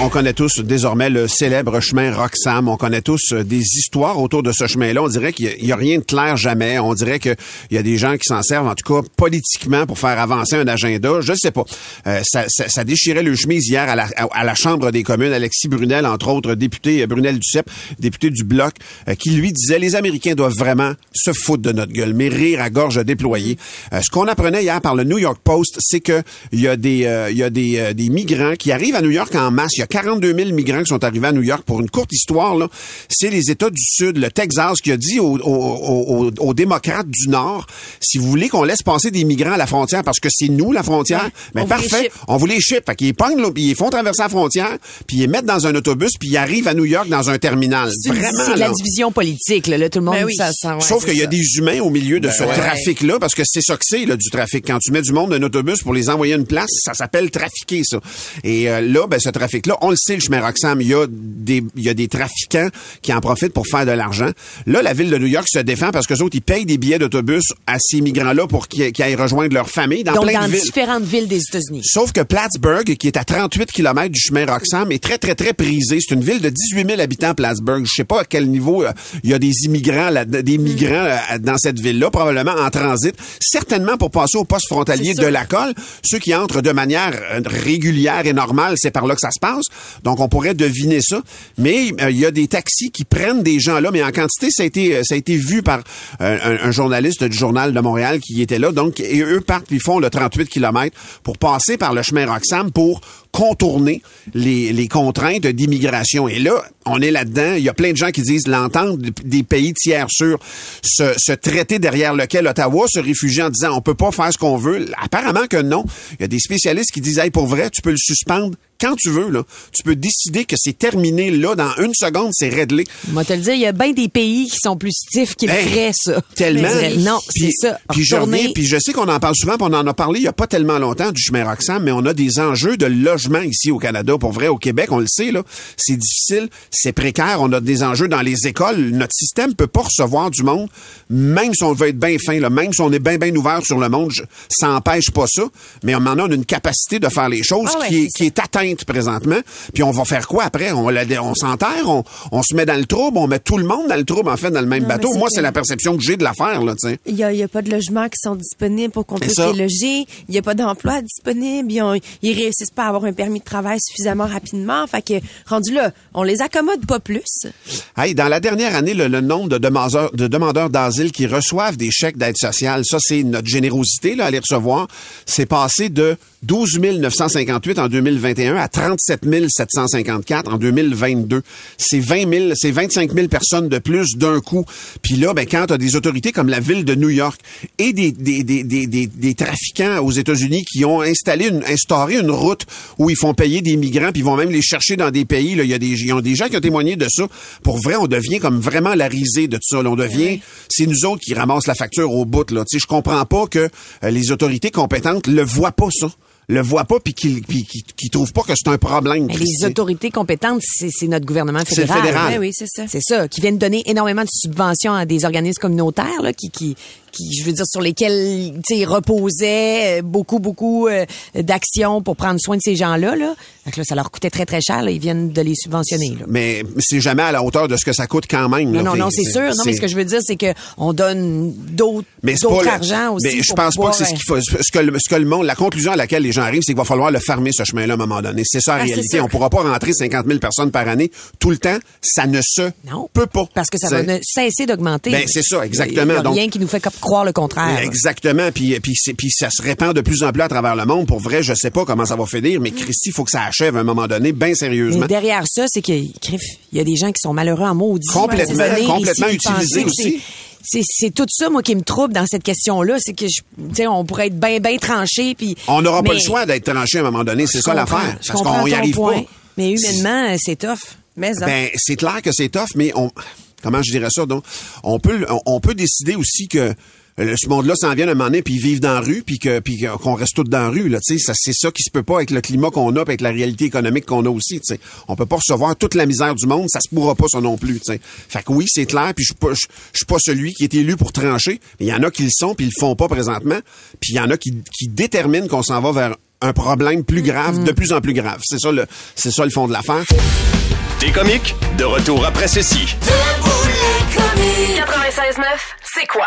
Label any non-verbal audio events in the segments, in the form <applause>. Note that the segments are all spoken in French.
On connaît tous désormais le célèbre chemin Roxham. On connaît tous euh, des histoires autour de ce chemin-là. On dirait qu'il n'y a, rien de clair jamais. On dirait qu'il y a des gens qui s'en servent, en tout cas politiquement, pour faire avancer un agenda. Je ne sais pas. Euh, ça, déchirait le chemise hier à la, Chambre des communes. Alexis Brunel, entre autres, député euh, Brunel Duceppe, député du Bloc, qui lui disait les Américains doivent vraiment se foutre de notre gueule, mais rire à gorge déployée. Ce qu'on apprenait hier par le New York Post, c'est que il y a des il y a des, des migrants qui arrivent à New York en masse. Il y a 42 000 migrants qui sont arrivés à New York. Pour une courte histoire, là, c'est les États du Sud, le Texas, qui a dit aux, aux- aux- aux démocrates du Nord, si vous voulez qu'on laisse passer des migrants à la frontière, parce que c'est nous la frontière, ben on vous les parfait, on vous les ship. Fait qu'ils pognent, là, puis ils font traverser la frontière, puis ils les mettent dans un autobus, puis ils arrivent à New York dans un terminal. C'est Vraiment, c'est la division politique, là. Là, tout le monde, Ben oui. ça, ça, ouais, Sauf qu'il y a des humains au milieu de ce ouais. trafic-là, parce que c'est ça que c'est, là, du trafic. Quand tu mets du monde dans un autobus pour les envoyer à une place, ça s'appelle trafiquer, ça. Et euh, là, ben, ce trafic-là, on le sait, le chemin Roxham, il y a des, il y a des trafiquants qui en profitent pour faire de l'argent. Là, la ville de New York se défend parce que les autres, ils payent des billets d'autobus à ces migrants-là pour qu'ils aillent rejoindre leur famille dans Donc, plein dans de villes. différentes villes des États-Unis. Sauf que Plattsburgh, qui est à 38 km du chemin Roxham, est très, très, très prisé. C'est une ville de 18 000 habitants, Plattsburgh. Je sais pas à quel niveau euh, il y a des immigrants, là, des migrants euh, dans cette ville-là, probablement en transit. Certainement pour passer au poste frontalier de la colle. Ceux qui entrent de manière euh, régulière et normale, c'est par là que ça se passe. Donc, on pourrait deviner ça. Mais euh, il y a des taxis qui prennent des gens là, mais en quantité, ça a été, euh, ça a été vu par euh, un, journaliste du Journal de Montréal qui était là. Donc, et eux partent, ils font le 38 km pour passer par le chemin Roxham pour contourner les, les contraintes d'immigration. Et là, on est là-dedans. Il y a plein de gens qui disent l'entente des pays tiers sur ce, ce traité derrière lequel Ottawa se réfugie en disant on peut pas faire ce qu'on veut. Apparemment que non. Il y a des spécialistes qui disent hey, pour vrai, tu peux le suspendre quand tu veux. Là. Tu peux décider que c'est terminé là, dans une seconde, c'est réglé. Moi, te le dire, il y a bien des pays qui sont plus stiffs qui le Hey, feraient, ça. Tellement. Mais Non, c'est ça. Puis je reviens, puis je sais qu'on en parle souvent, puis on en a parlé il y a pas tellement longtemps du chemin Roxham, mais on a des enjeux de logement ici au Canada. Pour vrai, au Québec, on le sait, là, c'est difficile, c'est précaire. On a des enjeux dans les écoles. Notre système peut pas recevoir du monde, même si on veut être bien fin, là, même si on est bien, bien ouvert sur le monde, je- ça empêche pas ça. Mais on en a une capacité de faire les choses Ah ouais, qui, est, c'est qui est atteinte présentement. Puis on va faire quoi après? On, la- on s'enterre, on, on se met dans le trouble, on met tout le monde dans le trouble, en fait, dans le même Non, bateau. Moi, c'est la perception que j'ai de l'affaire, là, tu sais. Il y a, il y a pas de logements qui sont disponibles pour qu'on puisse les loger. Il y a pas d'emploi disponible. Ils, ont- ils réussissent pas à avoir un permis de travail suffisamment rapidement. Fait que, rendu là, on les accommode pas plus. Hey, dans la dernière année, le, nombre de demandeurs, de demandeurs d'asile qui reçoivent des chèques d'aide sociale, ça, c'est notre générosité là, à les recevoir, c'est passé de 12 958 en 2021 à 37 754 en 2022. C'est 20 000, c'est 25 000 personnes de plus d'un coup. Puis là, ben, quand tu as des autorités comme la ville de New York et des, des, des, des, des, des trafiquants aux États-Unis qui ont installé une, instauré une route où ils font payer des migrants, puis ils vont même les chercher dans des pays. Là. Il y a des, y a des gens qui ont témoigné de ça. Pour vrai, on devient comme vraiment la risée de tout ça. là. On devient, c'est nous autres qui ramassent la facture au bout. Là. Je comprends pas que euh, les autorités compétentes le voient pas ça, le voient pas, puis qu'ils trouvent pas que c'est un problème. Mais les autorités compétentes, c'est c'est notre gouvernement C'est le fédéral. fédéral. Ben oui, c'est ça. C'est ça, qui viennent donner énormément de subventions à des organismes communautaires, là, qui, qui, qui, je veux dire, sur lesquels, tu sais, reposaient euh, beaucoup, beaucoup euh, d'actions pour prendre soin de ces gens-là, là. Que là, ça leur coûtait très, très cher, là. Ils viennent de les subventionner, là. Mais c'est jamais à la hauteur de ce que ça coûte quand même. là. Non, non, non, c'est sûr. Non, mais ce que je veux dire, c'est que on donne d'autres, argent aussi. Mais je pense pas que c'est ce qu'il faut. Ce que, le, ce que le monde, la conclusion à laquelle les gens arrivent, c'est qu'il va falloir le fermer ce chemin-là à un moment donné. C'est ça la Ah, réalité. On pourra pas rentrer 50 000 personnes par année tout le temps. Ça ne se Non. peut pas. Parce que ça va cesser d'augmenter. Ben, c'est ça, exactement. Il y a Donc- rien qui nous fait croire le contraire. Exactement, puis puis puis ça se répand de plus en plus à travers le monde. Pour vrai, je sais pas comment ça va finir, mais Christy, il faut que ça achève à un moment donné, bien sérieusement. Mais derrière ça, c'est qu'il il y a des gens qui sont malheureux en maudit. Complètement, complètement utilisés aussi. c'est- tout ça, moi, qui me trouble dans cette question-là. C'est que, je- tu sais, on pourrait être bien, bien tranché. Puis, On n'aura pas le choix d'être tranché à un moment donné, c'est ça l'affaire. Parce qu'on y arrive point. pas. Mais humainement, c'est tough. Mais ça. Ben, c'est clair que c'est tough, mais on, comment je dirais ça, donc, on peut, on, on peut décider aussi que euh, ce monde-là s'en vient à un moment donné, puis ils vivent dans la rue, puis que, puis qu'on reste tous dans la rue, là, tu sais, ça, c'est ça qui se peut pas avec le climat qu'on a, puis avec la réalité économique qu'on a aussi, tu sais. On peut pas recevoir toute la misère du monde, ça se pourra pas, ça non plus, tu sais. Fait que oui, c'est clair, puis je suis pas, je, je suis pas celui qui est élu pour trancher, mais il y en a qui le sont, puis ils le font pas présentement, puis il y en a qui, qui déterminent qu'on s'en va vers un problème plus grave, de plus en plus grave. C'est ça le, c'est ça le fond de l'affaire. T'es comique? De retour après ceci. Debout les comiques. 96.9, c'est quoi?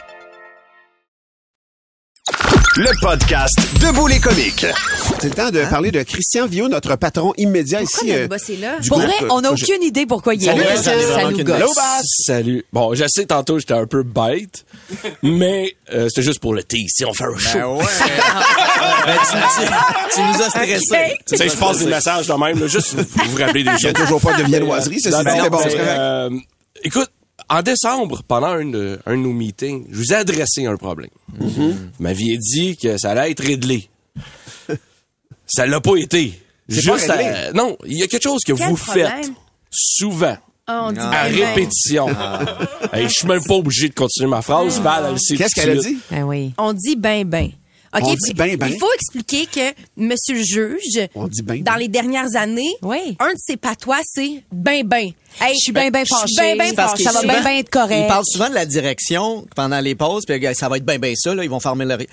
Le podcast Debout les comiques. C'est le temps de parler de Christian Viau, notre patron immédiat Pourquoi ici. notre euh, boss est là? du Pour groupe, vrai, on n'a aucune idée pourquoi il est Salut, là. Ça Bass. Salut. Bon, je sais, tantôt, j'étais un peu bête, mais euh, c'était juste pour le thé. Si on fait un show. Ben ouais. <laughs> Ben, tu, tu- tu nous as stressés. Tu sais, je passe des messages de même, là, juste pour vous rappeler des Il y a choses. toujours pas de viennoiserie, bon, ben, c'est correct. euh, écoute, en décembre, pendant un de, un de nos meetings, je vous ai adressé un problème. Mm-hmm. Vous m'aviez dit que ça allait être réglé. <laughs> ça l'a pas été. Pas Juste à- non, il y a quelque chose que Quel vous problème? faites souvent. Ah, on dit À répétition. Hey, je suis même pas obligé de continuer ma phrase. Val, sait Qu'est-ce qu'elle a dit? Ben oui. On dit ben ben. OK, On il- dit ben ben. Il faut expliquer que monsieur le juge, On dit ben dans ben. les dernières années, Oui. un de ses patois, c'est ben ben. Hey, Je suis bien, bien je suis fâchée. ben, ben Parce fâchée. Ça va souvent- bien, bien être correct. Ils parlent souvent de la direction pendant les pauses, puis ça va être bien, bien ça, là, ils vont fermer le. Fait que,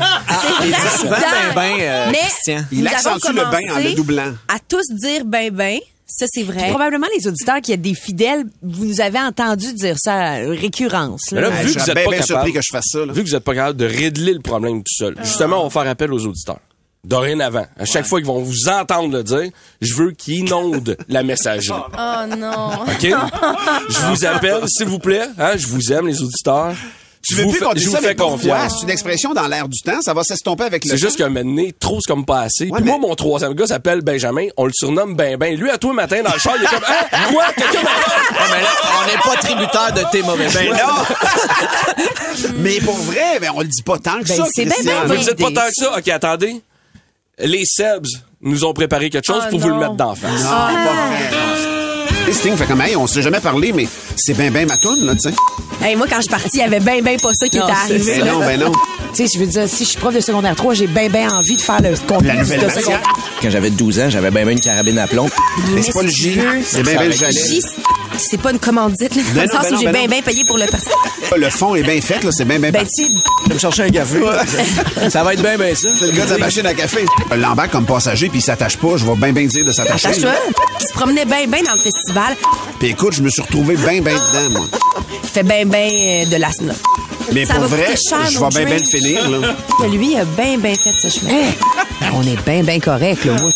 ah, il dit souvent ben, ben, euh, Mais Christian. Il accentue le ben en le doublant. À tous dire ben ben, ça c'est vrai. Probablement les auditeurs qui êtes des fidèles, vous nous avez entendu dire ça à récurrence. là. Là, vu que vous êtes bien, pas bien capable, surpris que je fasse ça. là. vu que vous êtes pas capable de régler le problème tout seul, justement, on va faire appel aux auditeurs. Dorénavant, à chaque fois qu'ils vont vous entendre le dire, je veux qu'ils inondent <laughs> la messagerie. Oh non. OK? <laughs> Je vous appelle, s'il vous plaît. Hein? Je vous aime, les auditeurs. Tu veux vous plus qu'on dise ça, fais mais pourquoi? C'est une expression dans l'air du temps. Ça va s'estomper avec le C'est juste qu'un donné, trop c'est comme pas assez. Puis mais- moi, mon troisième gars s'appelle Benjamin. On le surnomme Ben Ben. Lui, à toi, matin, dans le char, il est comme, hein? Quoi? Quelqu'un? Ah, mais là, on n'est pas tributaire de tes mauvais choix. Ben non! <laughs> mais pour vrai, ben, on le dit pas tant que Ben, ça, c'est Vous ne dites pas tant que ça? OK, attendez. Les Sebs nous ont préparé quelque chose Ah, pour vous le mettre d'en face. Non, pas vrai. Et Sting fait comme, hey, on s'est jamais parlé, mais c'est ben ben ma toune, là, tu sais. Hey, moi, quand je suis partie, il y avait ben ben pas ça qui Non, était arrivé. Ben non, ben non. Tu sais, je veux dire, si je suis prof de secondaire 3, j'ai bien, bien envie de faire le contenu La nouvelle de secondaire. Quand j'avais 12 ans, j'avais bien, bien une carabine à plomb. Mais c'est pas le J, c'est ben ben le J. c'est pas une commandite, là, dans Ben le sens ben où j'ai ben ben non. ben payé pour le personnage. Le fond est bien fait, là, c'est ben ben Ben, tu Je vais me chercher un café. <laughs> ça va être bien, bien ça. C'est le gars de la machine à café. L'embarque comme passager, puis il s'attache pas. Je vais bien ben dire de s'attacher. attache-toi. Qui se promenait ben ben dans le festival. Puis écoute, je me suis retrouvé ben ben dedans, moi. Il fait ben ben euh, de l'asthme. Mais Ça pour va vrai, cher, je vais bien ben le finir, là. Lui a ben ben fait ce chemin. On est bien, bien correct, là. <laughs> moi.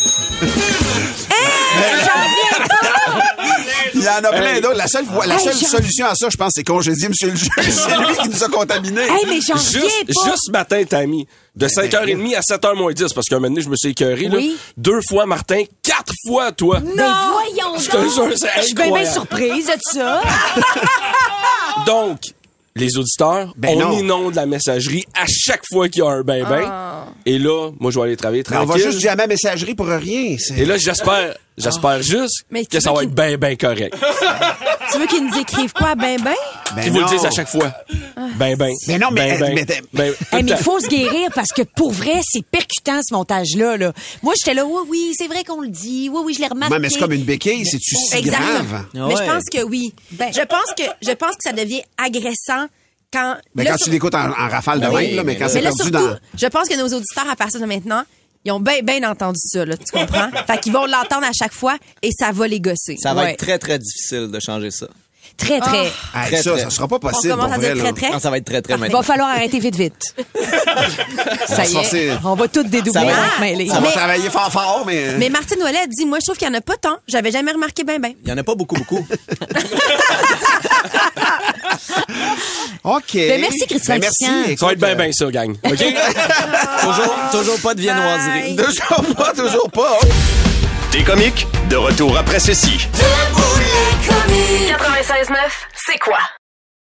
Il y en a plein d'autres. La seule, la solution à ça, je pense, c'est congédier monsieur le juge. C'est lui qui nous a contaminés. Hey, mais j'en Juste, pas. juste ce matin, Tammy. De 5h30 à 7h moins 10, parce qu'un moment donné, je me suis écœuré, là. Deux fois Martin, quatre fois toi. Ben voyons Je te donc. jure, c'est Je suis bien, surprise de ça. <laughs> Donc, les auditeurs, Ben on non. inonde la messagerie à chaque fois qu'il y a un ben-ben. Et là, moi, je vais aller travailler Mais on tranquille. va juste dire à ma messagerie pour rien. Et là, j'espère, j'espère juste Mais tu que ça va être ben, ben correct. <laughs> Tu veux qu'il nous écrive quoi, ben ben? Ben Qu'ils vous le disent à chaque fois. Ben, ben. Mais non, mais- Ben, ben, mais t'es- ben, Hey, le mais il faut se guérir parce que pour vrai, c'est percutant ce montage-là. Là. Moi, j'étais là, oui, oui, c'est vrai qu'on le dit. Oui, oui, je l'ai remarqué. Mais c'est comme une béquille, c'est-tu si Exactement. grave? Mais je pense que oui. Ben- je pense que je pense que ça devient agressant quand. Ben, là, quand sur- tu l'écoutes en, en rafale de Oui. même, là, mais quand Mais c'est perdu surtout, dans... je pense que nos auditeurs, à partir de maintenant, ils ont bien bien entendu ça, là, tu comprends? <laughs> fait qu'ils vont l'entendre à chaque fois et ça va les gosser. Ça va Ouais. être très, très difficile de changer ça. Très, très. Hey, Très, ça, très. ça sera pas possible On commence à vrai, dire là. très, très. Non, ça va être très, très Il va falloir arrêter vite, vite. <laughs> ça y est, on va tout dédoubler. Ça va- on va. Ça Mais- travailler fort fort, mais... Mais Martine Ouellet dit, moi, je trouve qu'il n'y en a pas tant. J'avais jamais remarqué ben ben. Il y en a pas beaucoup, beaucoup. <laughs> OK. Ben, merci, Christian Ben, merci. Ça va être bien, euh, bien ça, gang. OK? <laughs> toujours, toujours pas de viennoiserie. Bye. Toujours pas, toujours pas. Des comiques, de retour après ceci. Debout les comiques. 96.9, c'est quoi?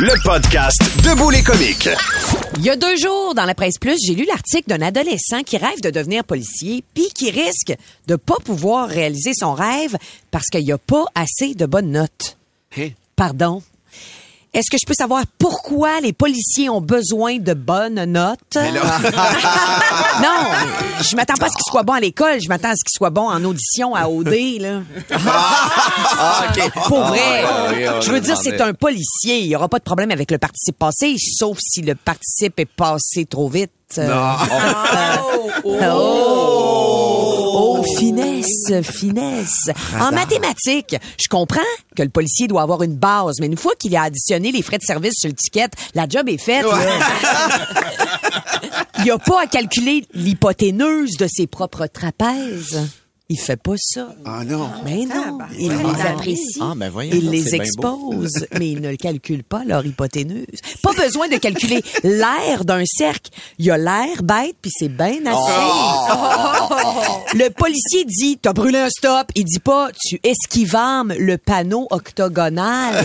Le podcast Debout les comiques. Il y a deux jours, dans la presse plus, j'ai lu l'article d'un adolescent qui rêve de devenir policier, puis qui risque de pas pouvoir réaliser son rêve parce qu'il n'y a pas assez de bonnes notes. Hein? Pardon? Est-ce que je peux savoir pourquoi les policiers ont besoin de bonnes notes? <laughs> non, je m'attends pas à ce qu'ils soient bons à l'école, je m'attends à ce qu'ils soient bons en audition à OD, là. Ah, OK. <laughs> Pour vrai. Ah, oui, je veux dire, c'est un policier. Il n'y aura pas de problème avec le participe passé, sauf si le participe est passé trop vite. <laughs> Euh, Oh, finesse, finesse. En mathématiques, je comprends que le policier doit avoir une base, mais une fois qu'il a additionné les frais de service sur le ticket, la job est faite. <laughs> Il a pas à calculer l'hypoténuse de ses propres trapèzes. Il fait pas ça. Ah non. Mais non, il les apprécie. Ah, ben voyons il les expose, <laughs> mais il ne le calcule pas, leur hypoténuse. Pas besoin de calculer l'air d'un cercle. Il y a l'air bête, puis c'est bien assez. Le policier dit, t'as brûlé un stop. Il dit pas, tu esquivames le panneau octogonal. <laughs>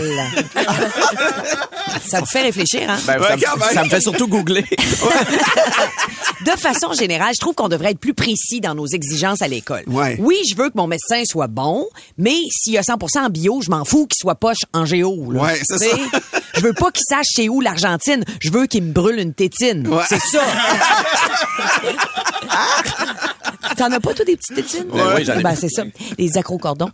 ça te fait réfléchir, hein? Ben, ça, me- ça me fait surtout googler. <laughs> De façon générale, je trouve qu'on devrait être plus précis dans nos exigences à l'école. Ouais. Oui, je veux que mon médecin soit bon, mais s'il y a 100% en bio, je m'en fous qu'il soit poche en géo. là. Ouais, c'est ça. Je veux pas qu'il sache c'est où l'Argentine. Je veux qu'il me brûle une tétine. Ouais. C'est ça. <laughs> T'en as pas, toi, des petites tétines? Ben oui, j'en ai. Ben, c'est ça. Les accrocordons.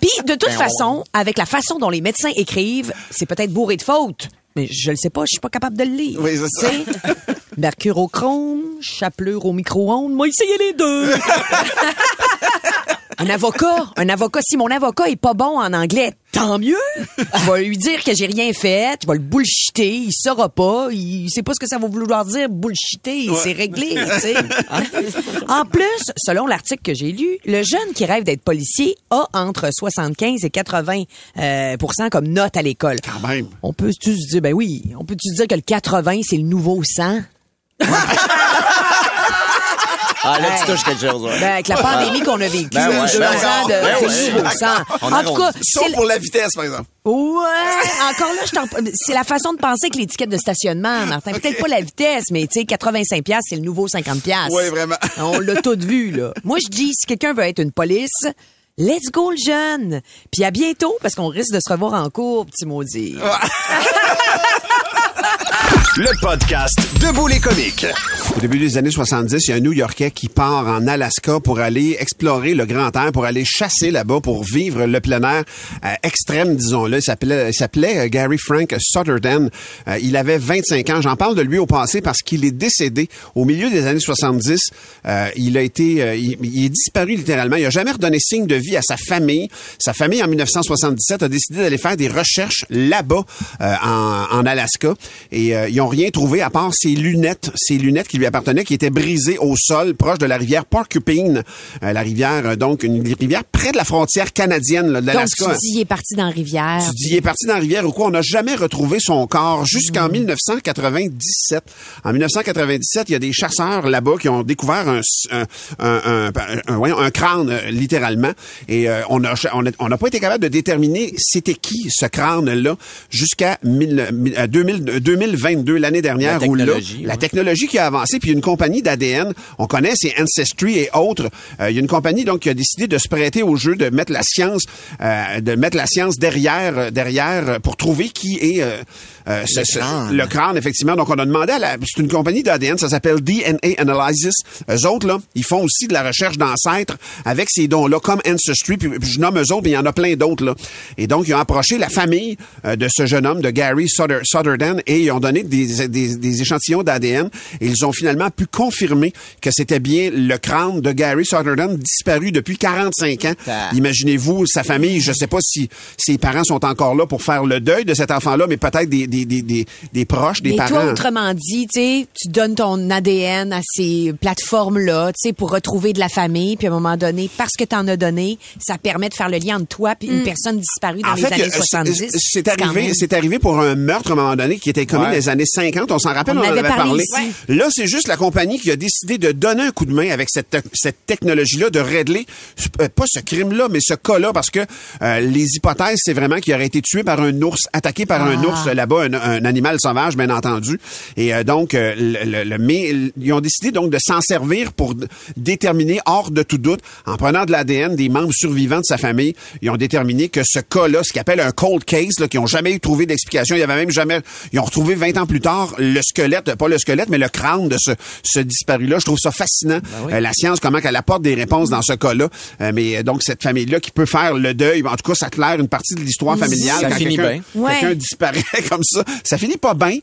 Puis, de toute Ben, façon, avec la façon dont les médecins écrivent, c'est peut-être bourré de fautes. Mais je le sais pas, je suis pas capable de le lire. Oui, c'est ça. Tu sais, <laughs> Mercurochrome, chapelure au micro-ondes, moi, essayez les deux. <laughs> un avocat, un avocat, si mon avocat est pas bon en anglais, tant mieux. Je vais lui dire que j'ai rien fait, je vais le bullshiter, il saura pas, il sait pas ce que ça va vouloir dire bullshiter, c'est réglé, <laughs> tu sais. En plus, selon l'article que j'ai lu, le jeune qui rêve d'être policier a entre 75 et 80 euh, comme note à l'école. Quand même. On peut se dire, ben oui, on peut se dire que le 80, c'est le nouveau 100? <laughs> Ah, là, tu touches quelque chose, ouais. Ben, avec la pandémie qu'on a vécue, Ben ouais, deux ben ans ouais. de, Ben c'est ouais. nouveau 100. On En tout cas, Sauf pour la vitesse, par exemple. Ouais, encore là, je t'en- c'est la façon de penser que l'étiquette de stationnement, Martin. Peut-être pas la vitesse, mais tu sais, 85 pièces, c'est le nouveau 50 pièces. Oui, vraiment. On l'a tout vu, là. Moi, je dis, si quelqu'un veut être une police, let's go, le jeune. Puis à bientôt, parce qu'on risque de se revoir en cours, petit maudit. <laughs> Le podcast Debout les comiques. Au début des années 70, il y a un New-Yorkais qui part en Alaska pour aller explorer le grand air, pour aller chasser là-bas, pour vivre le plein air euh, extrême, disons-le. Il s'appelait, euh, Gary Frank Sutherland. Euh, il avait 25 ans. J'en parle de lui au passé parce qu'il est décédé au milieu des années 70. Euh, il a été, il, est disparu littéralement. Il a jamais redonné signe de vie à sa famille. Sa famille, en 1977, a décidé d'aller faire des recherches là-bas, en, en Alaska. Et ils ont rien trouvé à part ses lunettes, ses lunettes qui lui appartenaient, qui étaient brisées au sol, proche de la rivière Porcupine, Euh, la rivière, euh, donc une rivière près de la frontière canadienne là, de Donc, l'Alaska. tu dis, il est parti dans la rivière. Tu dis, il est parti dans la rivière ou quoi? On n'a jamais retrouvé son corps jusqu'en Mm. 1997. En 1997, il y a des chasseurs là-bas qui ont découvert un, un, un, un- un- voyons, un crâne, euh, littéralement. Et euh, on a- on n'a pas été capable de déterminer c'était qui ce crâne-là jusqu'à 1000 euh, 2000 euh, 2022, l'année dernière. La où là, la technologie qui a avancé, puis une compagnie d'ADN, on connaît, c'est Ancestry et autres. Euh, il y a une compagnie donc qui a décidé de se prêter au jeu, de mettre la science, euh, de mettre la science derrière, euh, derrière euh, pour trouver qui est euh, ce- Le ce- crâne. le crâne, effectivement. Donc on a demandé à la, c'est une compagnie d'ADN, ça s'appelle DNA Analysis. Eux autres là, ils font aussi de la recherche d'ancêtres avec ces dons-là, comme Ancestry. Puis, puis je nomme eux autres, mais il y en a plein d'autres là. Et donc ils ont approché la famille de ce jeune homme, de Gary Sutherland, et ils ont donné des, des, des échantillons d'ADN. Et ils ont finalement pu confirmer que c'était bien le crâne de Gary Sutherland disparu depuis 45 ans. Ah. Imaginez-vous sa famille. Je sais pas si ses parents sont encore là pour faire le deuil de cet enfant-là, mais peut-être des, des, des, des, des proches, des Mais parents. toi, autrement dit, tu donnes ton ADN à ces plateformes-là, tu sais, pour retrouver de la famille, puis à un moment donné, parce que tu en as donné, ça permet de faire le lien entre toi puis une personne disparue dans En les fait, années euh, c'est- 70. c'est arrivé, c'est arrivé pour un meurtre à un moment donné qui était commis Ouais. dans les années 50. On s'en rappelle, On on, en avait parlé. Là, c'est juste la compagnie qui a décidé de donner un coup de main avec cette, te- cette technologie-là, de régler euh, pas ce crime-là, mais ce cas-là, parce que euh, les hypothèses, c'est vraiment qu'il aurait été tué par un ours, attaqué par un Ah. ours euh, là-bas, un, un animal sauvage, bien entendu. Et euh, donc, euh, le, le- le- mais ils ont décidé donc de s'en servir pour déterminer, hors de tout doute, en prenant de l'ADN des membres survivants de sa famille, ils ont déterminé que ce cas-là, ce qu'ils appellent un cold case, là, qui ont jamais eu trouvé d'explication, il y avait même jamais, ils ont retrouvé 20 ans plus tard le squelette, pas le squelette, mais le crâne de ce, ce disparu-là. Je trouve ça fascinant, Ben euh, la science, comment qu'elle apporte des réponses dans ce cas-là. Euh, mais euh, donc, cette famille-là qui peut faire le deuil, en tout cas, ça claire une partie de l'histoire familiale. Ça quand finit quelqu'un- bien. Ouais. Quelqu'un disparaît <laughs> comme ça. Ça finit pas bien,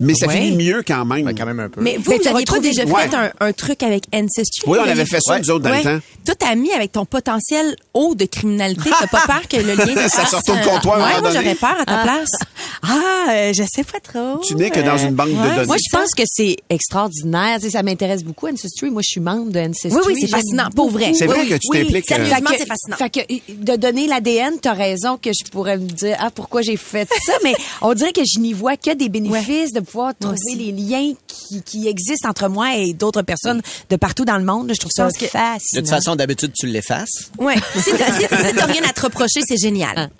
mais ça Ouais. finit mieux quand même. Ben, quand même un peu. Mais vous, Mais vous n'aviez pas déjà Ouais. fait un, un truc avec Ancestry? Oui, on avait fait ça, Ouais. nous autres, dans Ouais. le temps. Toi, t'as mis avec ton potentiel haut de criminalité. T'as pas peur que le lien <laughs> se Ça sorte au euh, comptoir Ouais, moi, j'aurais peur à ta place. <laughs> Ah, euh, je sais pas trop. Tu n'es que dans une banque de Ouais. données. Moi, je pense que c'est extraordinaire. Ça m'intéresse beaucoup, Ancestry. Moi, je suis membre de Ancestry. Oui, oui, c'est fascinant, pour vrai. C'est vrai Oui, que tu Oui, t'impliques, euh, Sérieusement, Fait que- c'est fascinant. Fait que euh, de donner l'ADN, t'as raison que je pourrais me dire ah pourquoi j'ai fait ça, mais on dirait que je n'y vois que des bénéfices de pouvoir trouver aussi. les liens qui, qui existent entre moi et d'autres personnes de partout dans le monde. Je trouve ça que- fascinant. De toute façon, d'habitude, tu l'effaces. Ouais. <laughs> Si t'as si, si rien à te reprocher, c'est génial.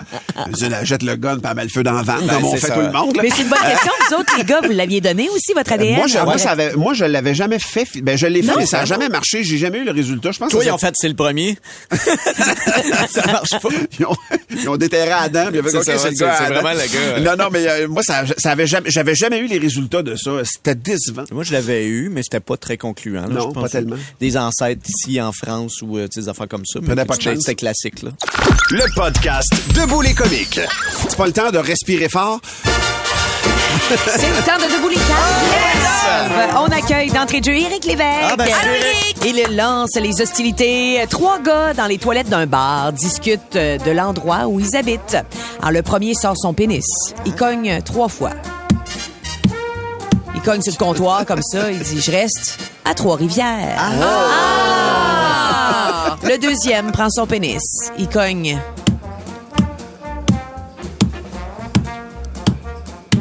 Je la jette le gun, met le feu dans la vanne, Ben, comme on fait ça. tout le monde. là. mais c'est une bonne question. Vous autres, les gars, vous l'aviez donné aussi, votre ADN? Moi, je, en moi, vrai? ça avait, moi, je l'avais jamais fait. Ben, je l'ai fait, Non, mais ça a ben jamais marché. J'ai jamais eu le résultat. Je pense Toi, que ils ont fait, c'est le premier. <laughs> ça marche pas. ils ont, ils ont déterré Adam, C'est OK, ça, c'est le c'est- gars. c'est Adam. vraiment le gars. Non, non, mais euh, moi, ça, ça avait jamais, j'avais jamais eu les résultats de ça? C'était décevant. Moi, je l'avais eu, mais c'était pas très concluant. là. Non, Je pense pas tellement. Des ancêtres ici en France ou euh, des affaires comme ça. mais pas de c'était- chance. C'était classique, là. Le podcast Debout les comiques. C'est pas le temps de respirer fort? C'est le temps de Debout les Caves. On accueille d'entrée de jeu Éric Lévesque. Ah, ben, Allô, Éric! Il lance les hostilités. Trois gars dans les toilettes d'un bar discutent euh, de l'endroit où ils habitent. Alors, le premier sort son pénis. Il cogne trois fois. Il cogne sur le comptoir comme ça. Il dit, je reste à Trois-Rivières. Ah! Le deuxième prend son pénis. Il cogne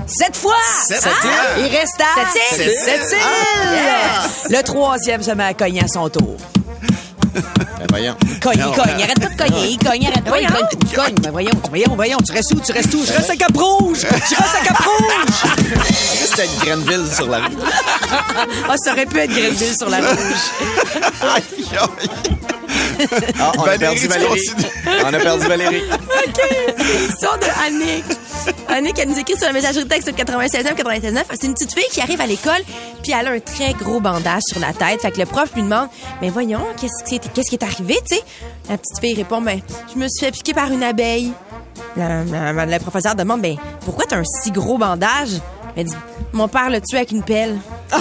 Sept fois! Sept Ah! îles. Il reste à Sept îles. Sept îles. Le troisième se met à cogner à son tour. Ben, voyons. Cogne, il cogne, arrête pas de cogner, il cogne, arrête pas, il cogne, il cogne. Ben voyons, voyons, voyons, tu restes où, tu restes où? Je reste à Cap Rouge! Je reste à Cap Rouge! C'était une Grenville sur la rue. Ah, ça aurait pu être Grenville sur la rouge. Aïe, aïe. Ah, on a perdu Valérie. On a perdu Valérie. OK. L'histoire de Annick. Annick, elle nous écrit sur la messagerie texte 96e, 99. C'est une petite fille qui arrive à l'école, puis elle a un très gros bandage sur la tête. Fait que le prof lui demande, mais voyons, qu'est-ce qui est, qu'est-ce qui est arrivé, tu sais? La petite fille répond, ben, je me suis fait piquer par une abeille. La, la- la professeure demande, ben, pourquoi t'as un si gros bandage? Elle dit, mon père l'a tué avec une pelle. Ah,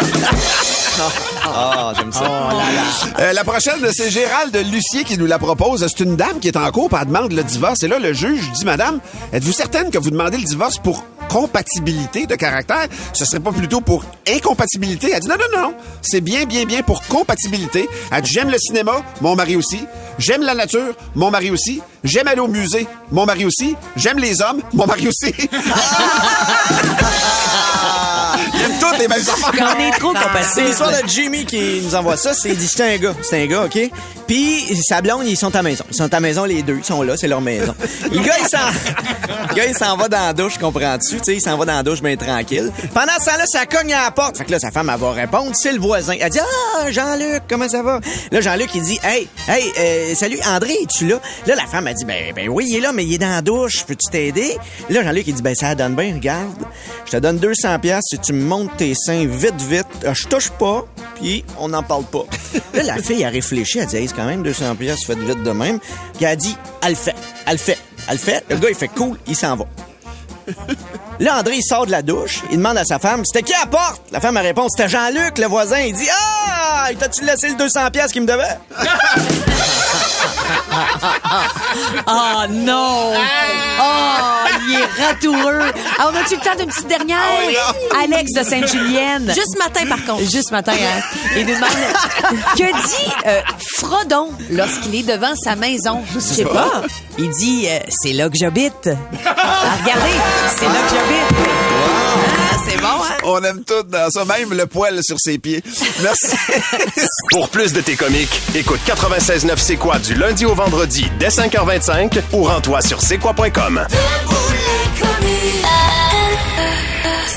<laughs> j'aime ça. Euh, la prochaine, c'est Gérald Lucier qui nous la propose. C'est une dame qui est en cours, elle demande le divorce. Et là, le juge dit, Madame, êtes-vous certaine que vous demandez le divorce pour compatibilité de caractère, ce serait pas plutôt pour incompatibilité? Elle dit non, non, non, c'est bien, bien, bien pour compatibilité. Elle dit j'aime le cinéma, mon mari aussi. J'aime la nature, mon mari aussi. J'aime aller au musée, mon mari aussi. J'aime les hommes, mon mari aussi. <laughs> Toutes les mêmes affaires. On est trop C'est l'histoire de Jimmy qui nous envoie ça. C'est dit, c'est un gars. C'est un gars, OK? Puis, sa blonde, ils sont à la maison. Ils sont à la maison, les deux. Ils sont là, c'est leur maison. Le gars, il s'en, le gars, il s'en va dans la douche, comprends-tu? Tu sais, il s'en va dans la douche bien tranquille. Pendant ce temps-là, ça cogne à la porte. Fait que là, sa femme, elle va répondre. C'est le voisin. Elle dit, ah, Jean-Luc, comment ça va? Là, Jean-Luc, il dit, hey, hey, euh, salut, André, es-tu là? Là, la femme, a dit, ben, ben oui, il est là, mais il est dans la douche. Peux-tu t'aider? Là, Jean-Luc, il dit, ben, ça donne bien, regarde. Je te donne 200 pièces si tu me montes tes seins vite, vite. Euh, Je touche pas, puis on n'en parle pas. <laughs> là, la fille a réfléchi, elle dit, hey, c'est quand même 200 pièces, faites vite de même. Puis elle a dit, elle le fait, elle le fait, elle le fait. Le gars, il fait cool, il s'en va. <laughs> Là, André, il sort de la douche. Il demande à sa femme, c'était qui à la porte? La femme, elle répond, c'était Jean-Luc, le voisin. Il dit, ah, t'as-tu laissé le 200 pièces qu'il me devait? Oh <laughs> non! Oh, il est ratoureux. Alors, on a-tu le temps d'une petite dernière? Alex de Sainte-Julienne. Juste matin, par contre. Juste matin, hein. Il nous demande <laughs> que dit euh, Frodon lorsqu'il est devant sa maison? Je sais pas. Il dit euh, c'est là que j'habite. Ah, regardez, c'est là que j'habite. Ah, c'est bon, hein? On aime tout dans ça, même le poil sur ses pieds. Merci. <laughs> Pour plus de tes comiques, écoute 96.9 C'est quoi du lundi au vendredi dès 5h25 ou rends-toi sur c'est quoi.com.